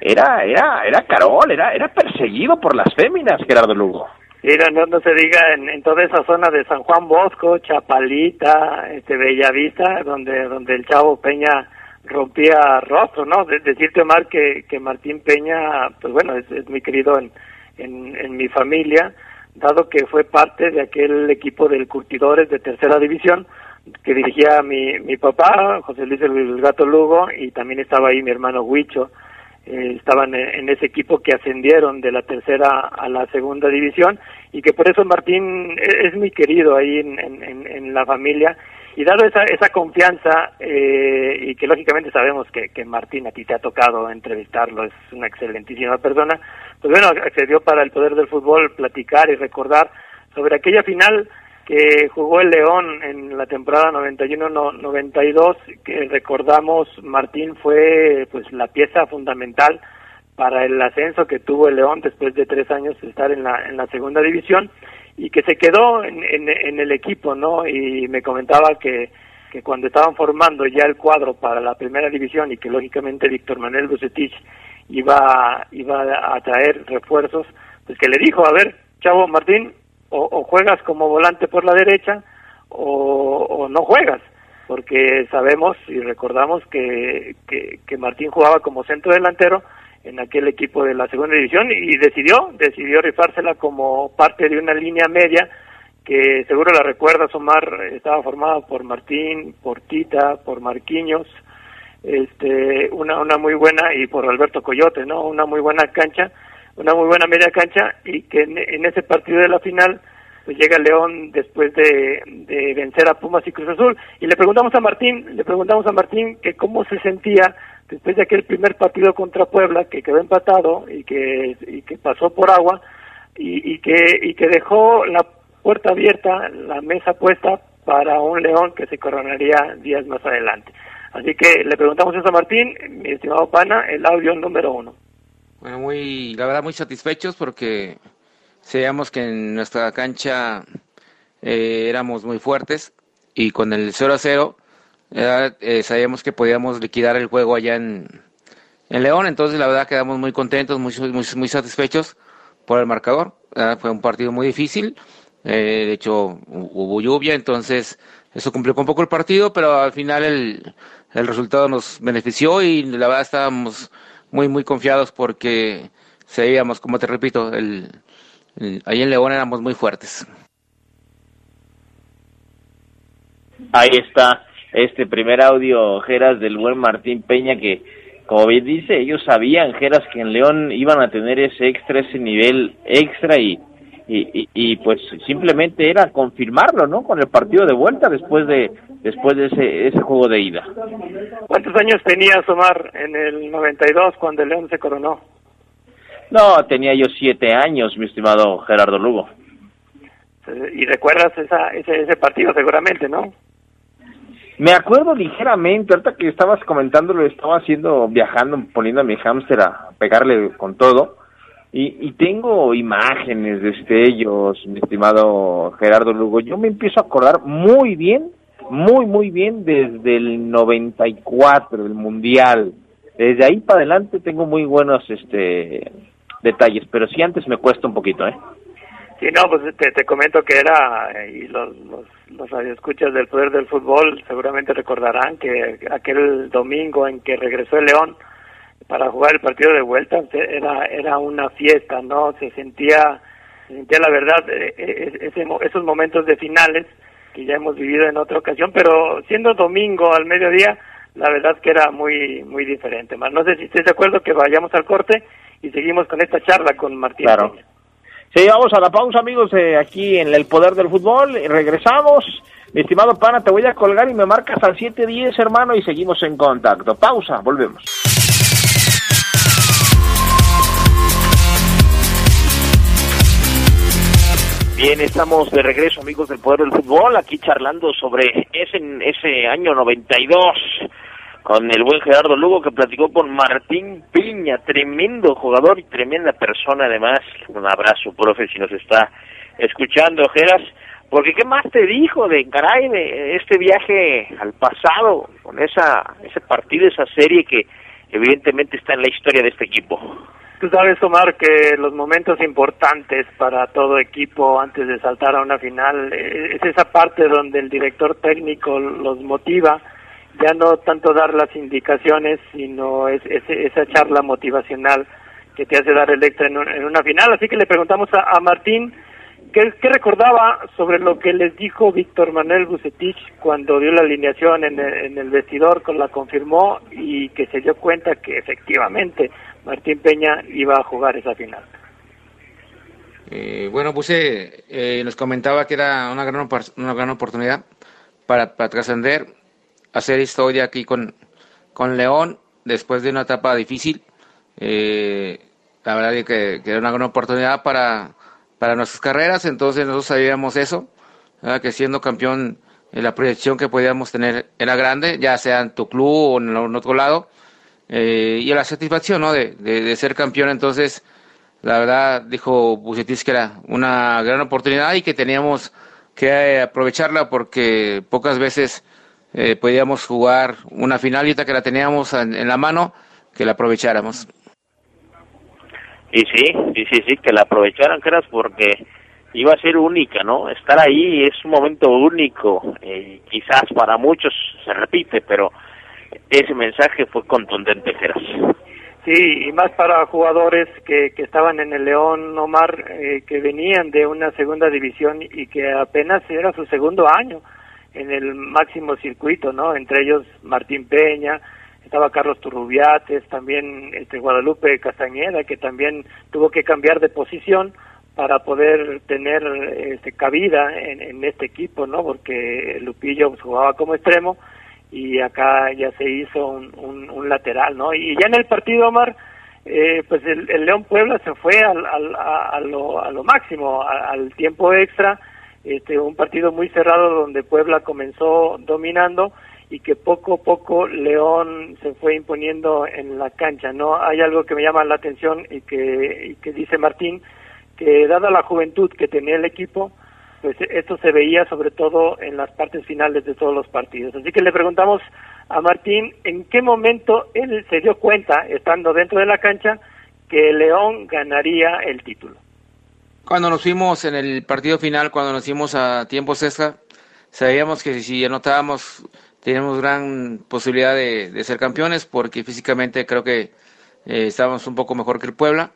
era, era, era Carol, era, era perseguido por las féminas, Gerardo Lugo. Y no, no, se diga en, toda esa zona de San Juan Bosco, Chapalita, este Bellavista, donde donde el Chavo Peña rompía rostro, ¿no? De, decirte Omar que, que Martín Peña, pues bueno, es, es muy querido en, en, en mi familia, dado que fue parte de aquel equipo del Curtidores de tercera división que dirigía mi, mi papá, José Luis el Gato Lugo, y también estaba ahí mi hermano Huicho eh, estaban en, ese equipo que ascendieron de la tercera a la segunda división y que por eso Martín es, muy querido ahí en, la familia. Y dado esa, esa confianza eh, y que lógicamente sabemos que, que Martín a ti te ha tocado entrevistarlo, es una excelentísima persona, pues bueno, accedió para el poder del fútbol platicar y recordar sobre aquella final que jugó el León en la temporada 91-92, que recordamos Martín fue pues la pieza fundamental para el ascenso que tuvo el León después de tres años de estar en la, en la segunda división y que se quedó en, en, el equipo, ¿no? Y me comentaba que, que cuando estaban formando ya el cuadro para la primera división y que lógicamente Víctor Manuel Bucetich iba, iba a traer refuerzos, pues que le dijo, a ver, chavo Martín, o, juegas como volante por la derecha o, no juegas, porque sabemos y recordamos que, que, Martín jugaba como centro delantero, en aquel equipo de la segunda división y decidió, decidió rifársela como parte de una línea media que seguro la recuerdas Omar, estaba formada por Martín, por Tita, por Marquiños, este, una, una muy buena y por Alberto Coyote, ¿no? Una muy buena cancha, una muy buena media cancha y que en, ese partido de la final pues llega León después de, de vencer a Pumas y Cruz Azul y le preguntamos a Martín, le preguntamos a Martín que cómo se sentía después de aquel primer partido contra Puebla que quedó empatado y que, pasó por agua y, y, que, y que dejó la puerta abierta, la mesa puesta para un León que se coronaría días más adelante. Así que le preguntamos eso a Martín, mi estimado Pana, el audio número uno. Bueno, muy, la verdad muy satisfechos porque sabíamos que en nuestra cancha eh, éramos muy fuertes y con el 0 a 0 eh, sabíamos que podíamos liquidar el juego allá en, en León, entonces la verdad quedamos muy contentos, muy, muy, muy satisfechos por el marcador. Fue un partido muy difícil, eh, de hecho hubo lluvia, entonces eso complicó un poco el partido, pero al final el, el resultado nos benefició y la verdad estábamos muy, muy confiados porque sabíamos, como te repito, el, ahí en León éramos muy fuertes. Ahí está este primer audio, Geras, del buen Martín Peña, que, como bien dice, ellos sabían, Geras, que en León iban a tener ese extra, ese nivel extra y, y, y, pues simplemente era confirmarlo, ¿no? Con el partido de vuelta después de después de ese, ese juego de ida. ¿Cuántos años tenía Omar en el 92 cuando el León se coronó? No, tenía yo siete años, mi estimado Gerardo Lugo. Y recuerdas esa, ese, ese partido seguramente, ¿no? Me acuerdo ligeramente, ahorita que estabas comentando, lo estaba haciendo, viajando, poniendo a mi hámster a pegarle con todo. Y, y tengo imágenes, destellos, mi estimado Gerardo Lugo. Yo me empiezo a acordar muy bien, muy, muy bien desde el 94, el Mundial. Desde ahí para adelante tengo muy buenos este detalles, pero sí antes me cuesta un poquito, ¿eh? Sí, no, pues te, te comento que era, eh, y los, los, los radioescuchas del Poder del Fútbol seguramente recordarán que aquel domingo en que regresó el León para jugar el partido de vuelta era, era una fiesta, ¿no? Se sentía, se sentía la verdad, eh, eh, ese, esos momentos de finales que ya hemos vivido en otra ocasión, pero siendo domingo al mediodía, la verdad que era muy, muy diferente. No sé si estés de acuerdo que vayamos al corte y seguimos con esta charla con Martín. Claro. Sí, vamos a la pausa, amigos, eh, aquí en el poder del fútbol. Regresamos. Mi estimado pana, te voy a colgar y me marcas al 710, hermano, y seguimos en contacto. Pausa, volvemos. Bien, estamos de regreso, amigos del Poder del Fútbol, aquí charlando sobre ese, ese año 92 con el buen Gerardo Lugo que platicó con Martín Piña, tremendo jugador y tremenda persona además. Un abrazo, profe, si nos está escuchando, Geras. Porque qué más te dijo de caray de este viaje al pasado con esa ese partido, esa serie que evidentemente está en la historia de este equipo. Tú sabes, Omar, que los momentos importantes para todo equipo antes de saltar a una final eh, es esa parte donde el director técnico los motiva ya no tanto dar las indicaciones, sino es, esa charla motivacional que te hace dar el extra en, una final. Así que le preguntamos a, Martín ¿qué, recordaba sobre lo que les dijo Víctor Manuel Bucetich cuando dio la alineación en el, vestidor, con la confirmó y que se dio cuenta que efectivamente Martín Peña iba a jugar esa final. Eh, bueno, Buce eh, nos comentaba que era una gran, una gran oportunidad para, para trascender hacer historia aquí con, con León después de una etapa difícil. Eh, la verdad es que, era una gran oportunidad para, para nuestras carreras, entonces nosotros sabíamos eso. que siendo campeón eh, la proyección que podíamos tener era grande, ya sea en tu club o en, otro lado, eh, y la satisfacción ¿no? de, de, ser campeón. Entonces, la verdad, dijo Bucetis que era una gran oportunidad y que teníamos que aprovecharla porque pocas veces eh, podíamos jugar una final y que la teníamos en, la mano, que la aprovecháramos. Y sí, sí, sí, sí, que la aprovecharan, creas, porque iba a ser única, ¿no? Estar ahí es un momento único, eh, quizás para muchos se repite, pero ese mensaje fue contundente, Geras. Sí, y más para jugadores que, que estaban en el León, Omar, eh, que venían de una segunda división y que apenas era su segundo año en el máximo circuito, ¿no? Entre ellos Martín Peña, estaba Carlos Turrubiates, también este Guadalupe Castañeda, que también tuvo que cambiar de posición para poder tener este, cabida en, en este equipo, ¿no? Porque Lupillo jugaba como extremo y acá ya se hizo un, un, lateral, ¿no? Y ya en el partido, Omar, eh, pues el, León Puebla se fue al, al, a, lo, a lo máximo, al tiempo extra, este, un partido muy cerrado donde Puebla comenzó dominando y que poco a poco León se fue imponiendo en la cancha, ¿no? Hay algo que me llama la atención y que, y que dice Martín, que dada la juventud que tenía el equipo, pues esto se veía sobre todo en las partes finales de todos los partidos. Así que le preguntamos a Martín en qué momento él se dio cuenta, estando dentro de la cancha, que León ganaría el título. Cuando nos fuimos en el partido final, cuando nos fuimos a tiempo extra, sabíamos que si anotábamos teníamos gran posibilidad de, ser campeones porque físicamente creo que eh, estábamos un poco mejor que el Puebla.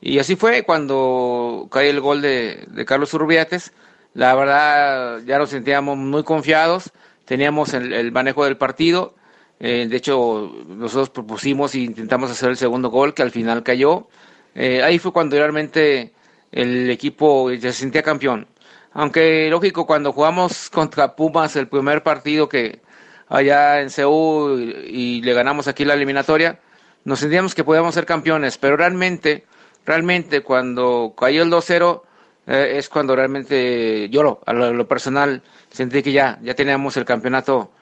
Y así fue cuando cae el gol de, de Carlos Urbiates la verdad, ya nos sentíamos muy confiados, teníamos el, manejo del partido. Eh, de hecho, nosotros propusimos e intentamos hacer el segundo gol, que al final cayó. Eh, ahí fue cuando realmente el equipo se sentía campeón. Aunque, lógico, cuando jugamos contra Pumas el primer partido que allá en Seúl y, le ganamos aquí la eliminatoria, nos sentíamos que podíamos ser campeones, pero realmente, realmente cuando cayó el 2-0, eh, es cuando realmente yo, a lo, personal, sentí que ya, ya teníamos el campeonato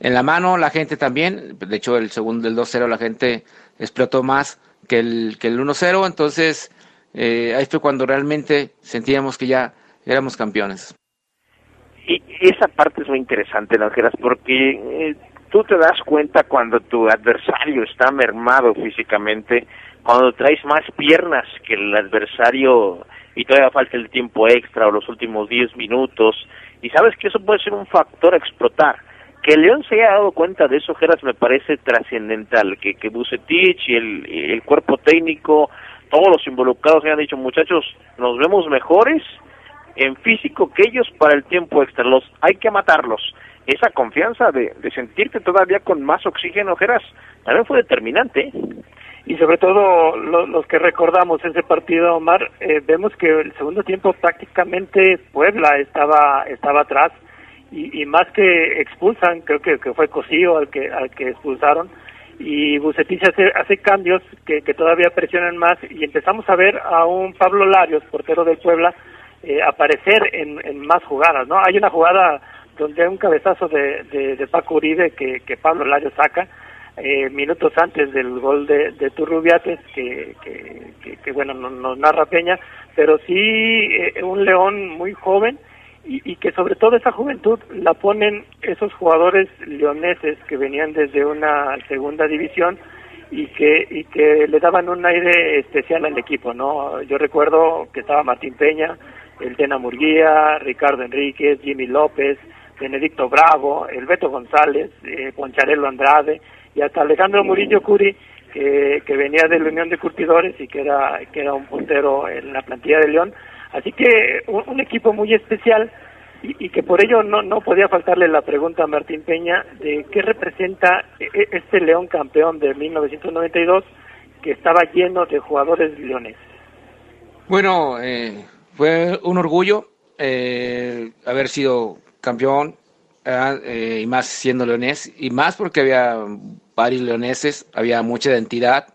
en la mano, la gente también, de hecho el segundo, el 2-0, la gente explotó más que el, que el 1-0, entonces eh, ahí fue cuando realmente sentíamos que ya éramos campeones. Y esa parte es muy interesante, Langeras, porque eh, tú te das cuenta cuando tu adversario está mermado físicamente, cuando traes más piernas que el adversario y todavía falta el tiempo extra o los últimos 10 minutos. Y sabes que eso puede ser un factor a explotar. Que León se haya dado cuenta de eso, Geras, me parece trascendental. Que, que Bucetich y el, el cuerpo técnico, todos los involucrados hayan dicho, muchachos, nos vemos mejores en físico que ellos para el tiempo extra. Los, hay que matarlos. Esa confianza de, de sentirte todavía con más oxígeno, Geras, también fue determinante. Y sobre todo los que recordamos ese partido, Omar, eh, vemos que el segundo tiempo prácticamente Puebla estaba estaba atrás y, y más que expulsan, creo que, que fue Cosío al que al que expulsaron y Bucetich hace, hace cambios que, que todavía presionan más y empezamos a ver a un Pablo Larios, portero del Puebla, eh, aparecer en, en más jugadas, ¿no? Hay una jugada donde hay un cabezazo de, de, de Paco Uribe que, que Pablo Larios saca eh, minutos antes del gol de, de Turrubiates, que, que, bueno, nos, narra Peña, pero sí eh, un León muy joven y, y, que sobre todo esa juventud la ponen esos jugadores leoneses que venían desde una segunda división y que y que le daban un aire especial al equipo, ¿no? Yo recuerdo que estaba Martín Peña, el Tena Murguía, Ricardo Enríquez, Jimmy López, Benedicto Bravo, el Beto González, eh, Poncharelo Andrade, y hasta Alejandro Murillo Curi, que, que venía de la Unión de Curtidores y que era, que era un puntero en la plantilla de León. Así que un, equipo muy especial y, y, que por ello no, no podía faltarle la pregunta a Martín Peña de qué representa e, e, este León campeón de 1992 que estaba lleno de jugadores leones. Bueno, eh, fue un orgullo eh, haber sido campeón eh, y más siendo leonés, y más porque había varios leoneses, había mucha identidad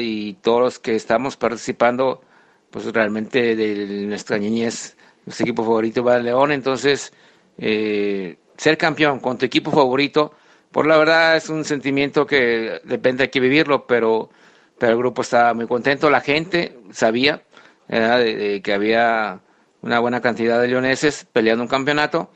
y todos los que estamos participando, pues realmente de nuestra niñez nuestro equipo favorito va a León, entonces eh, ser campeón con tu equipo favorito, por la verdad es un sentimiento que depende de que vivirlo, pero, pero el grupo estaba muy contento, la gente sabía que había una buena cantidad de leoneses peleando un campeonato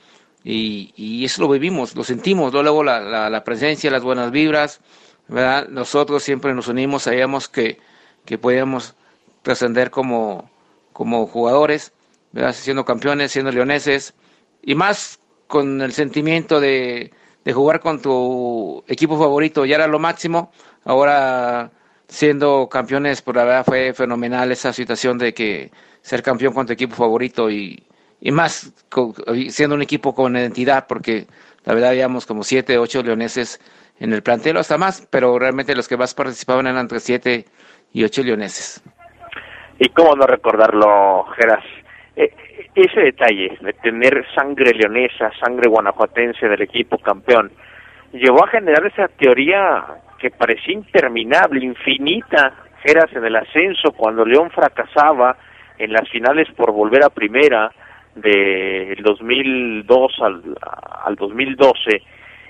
y, y eso lo vivimos, lo sentimos, luego la, la, presencia, las buenas vibras, ¿verdad? nosotros siempre nos unimos, sabíamos que, que podíamos trascender como, como jugadores, ¿verdad? siendo campeones, siendo leoneses, y más con el sentimiento de, de jugar con tu equipo favorito, ya era lo máximo, ahora siendo campeones, por la verdad fue fenomenal esa situación de que ser campeón con tu equipo favorito y, y más siendo un equipo con identidad, porque la verdad habíamos como siete, ocho leoneses en el plantel, hasta más, pero realmente los que más participaban eran entre siete y ocho leoneses. Y cómo no recordarlo, Geras, e, ese detalle de tener sangre leonesa, sangre guanajuatense del equipo campeón, llevó a generar esa teoría que parecía interminable, infinita, Geras en el ascenso, cuando León fracasaba en las finales por volver a primera del 2002 al, al 2012,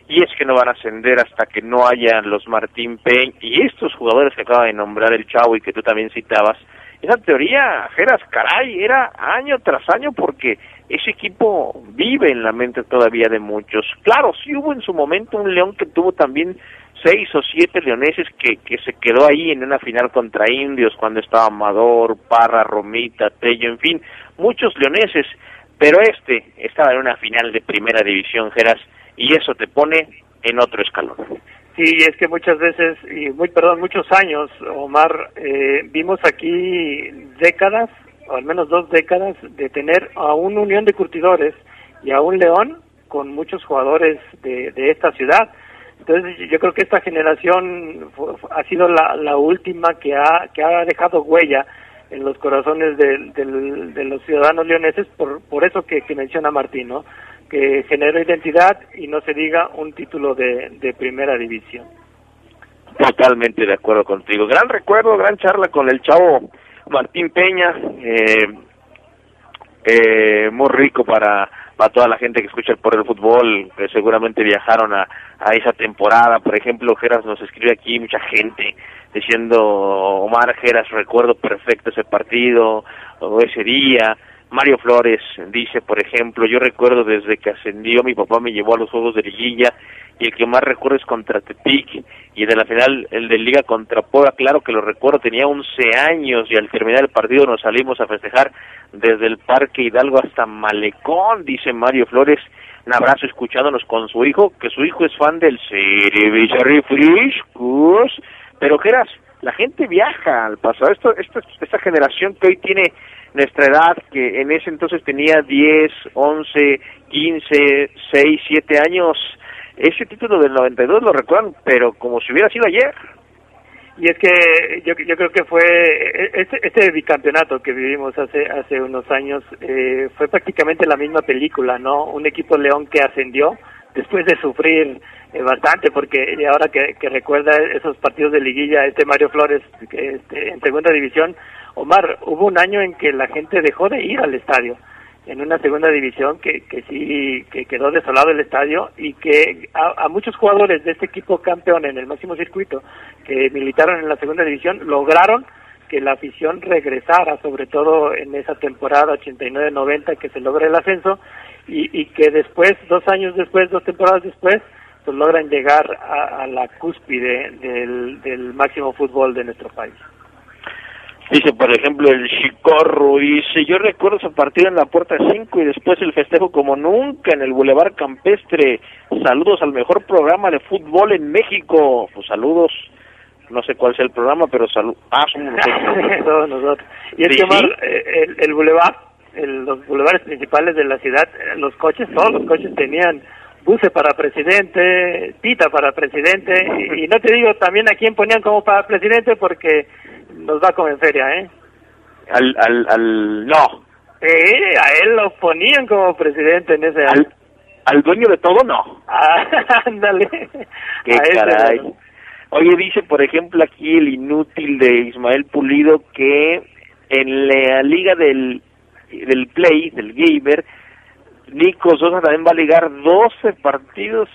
y es que no van a ascender hasta que no hayan los Martín Peñ y estos jugadores que acaba de nombrar el Chavo y que tú también citabas, esa teoría, Geras, caray, era año tras año porque ese equipo vive en la mente todavía de muchos. Claro, sí hubo en su momento un León que tuvo también seis o siete leoneses que, que se quedó ahí en una final contra indios cuando estaba Amador, Parra, Romita, Tello, en fin, muchos leoneses, pero este estaba en una final de primera división, Geras, y eso te pone en otro escalón. Sí, es que muchas veces, y muy, perdón, muchos años, Omar, eh, vimos aquí décadas, o al menos dos décadas, de tener a una unión de curtidores y a un León con muchos jugadores de, de esta ciudad. Entonces yo creo que esta generación ha sido la, la última que ha, que ha dejado huella en los corazones de, de los ciudadanos leoneses por, por eso que, menciona Martín, ¿no? que generó identidad y no se diga un título de, de primera división. Totalmente de acuerdo contigo. Gran recuerdo, gran charla con el chavo Martín Peña. Eh, eh, muy rico para, para toda la gente que escucha por el fútbol, que seguramente viajaron a, a esa temporada. Por ejemplo, Geras nos escribe aquí mucha gente diciendo, Omar Geras, recuerdo perfecto ese partido o ese día. Mario Flores dice, por ejemplo, yo recuerdo desde que ascendió, mi papá me llevó a los Juegos de Liguilla y el que más recuerdo es contra Tepic y de la final el de Liga contra Puebla, claro que lo recuerdo, tenía 11 años y al terminar el partido nos salimos a festejar desde el Parque Hidalgo hasta Malecón, dice Mario Flores, un abrazo escuchándonos con su hijo, que su hijo es fan del Cerveza Refrescos, pero que la gente viaja al pasado, esto, esto, esta generación que hoy tiene nuestra edad, que en ese entonces tenía 10, 11, 15, 6, 7 años, ese título del 92 lo recuerdan, pero como si hubiera sido ayer. Y es que yo, yo creo que fue este, este bicampeonato que vivimos hace hace unos años eh, fue prácticamente la misma película, ¿no? Un equipo León que ascendió después de sufrir eh, bastante, porque ahora que, que, recuerda esos partidos de liguilla, este Mario Flores este, en segunda división, Omar, hubo un año en que la gente dejó de ir al estadio en una segunda división que, que sí que quedó desolado el estadio y que a, muchos jugadores de este equipo campeón en el máximo circuito que militaron en la segunda división lograron que la afición regresara, sobre todo en esa temporada 89-90 que se logra el ascenso y, y, que después, dos años después, dos temporadas después, pues logran llegar a, a la cúspide del, del máximo fútbol de nuestro país. Dice, por ejemplo, el Chicorro, dice, yo recuerdo ese partido en la Puerta 5 y después el festejo como nunca en el Boulevard Campestre. Saludos al mejor programa de fútbol en México. Pues saludos, no sé cuál sea el programa, pero salud. Ah, somos nosotros. Y es que, eh, el, el Boulevard, el, los boulevards principales de la ciudad, eh, los coches, todos los coches tenían buce para presidente, tita para presidente, y, y no te digo también a quién ponían como para presidente porque nos va como en feria, ¿eh? Al, al, al, no. Sí, a él lo ponían como presidente en ese al, al dueño de todo, no. Ah, ándale. Qué caray. Oye, dice, por ejemplo, aquí el inútil de Ismael Pulido que en la liga del del Play, del Gamer, Nico Sosa también va a ligar 12 partidos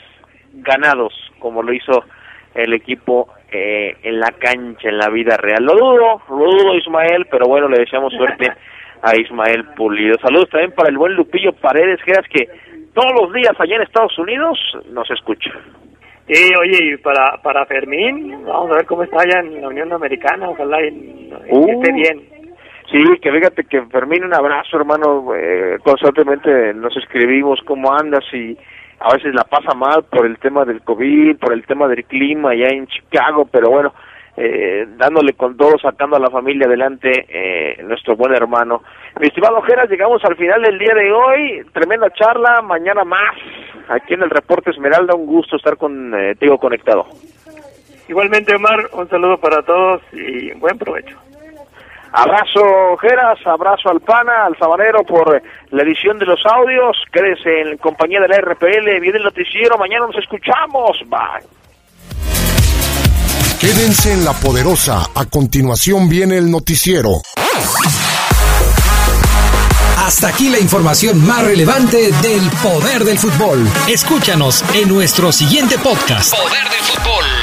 ganados, como lo hizo el equipo eh, en la cancha, en la vida real. Lo dudo, lo dudo Ismael, pero bueno, le deseamos suerte a Ismael Pulido. Saludos también para el buen Lupillo Paredes, que todos los días allá en Estados Unidos nos escucha. Sí, oye, y para, para Fermín, vamos a ver cómo está allá en la Unión Americana, ojalá y, esté uh. bien. Sí, que fíjate que Fermín, un abrazo, hermano. Eh, constantemente nos escribimos cómo andas y a veces la pasa mal por el tema del COVID, por el tema del clima allá en Chicago, pero bueno, eh, dándole con todo, sacando a la familia adelante, eh, nuestro buen hermano. Mi estimado Ojeras, llegamos al final del día de hoy, tremenda charla, mañana más, aquí en el Reporte Esmeralda, un gusto estar contigo conectado. Igualmente, Omar, un saludo para todos y buen provecho. Abrazo Geras, abrazo al Pana, al Sabanero por la edición de los audios. Quédese en compañía de la RPL, viene el noticiero, mañana nos escuchamos. Bye. Quédense en la poderosa, a continuación viene el noticiero. Hasta aquí la información más relevante del poder del fútbol. Escúchanos en nuestro siguiente podcast. Poder del fútbol.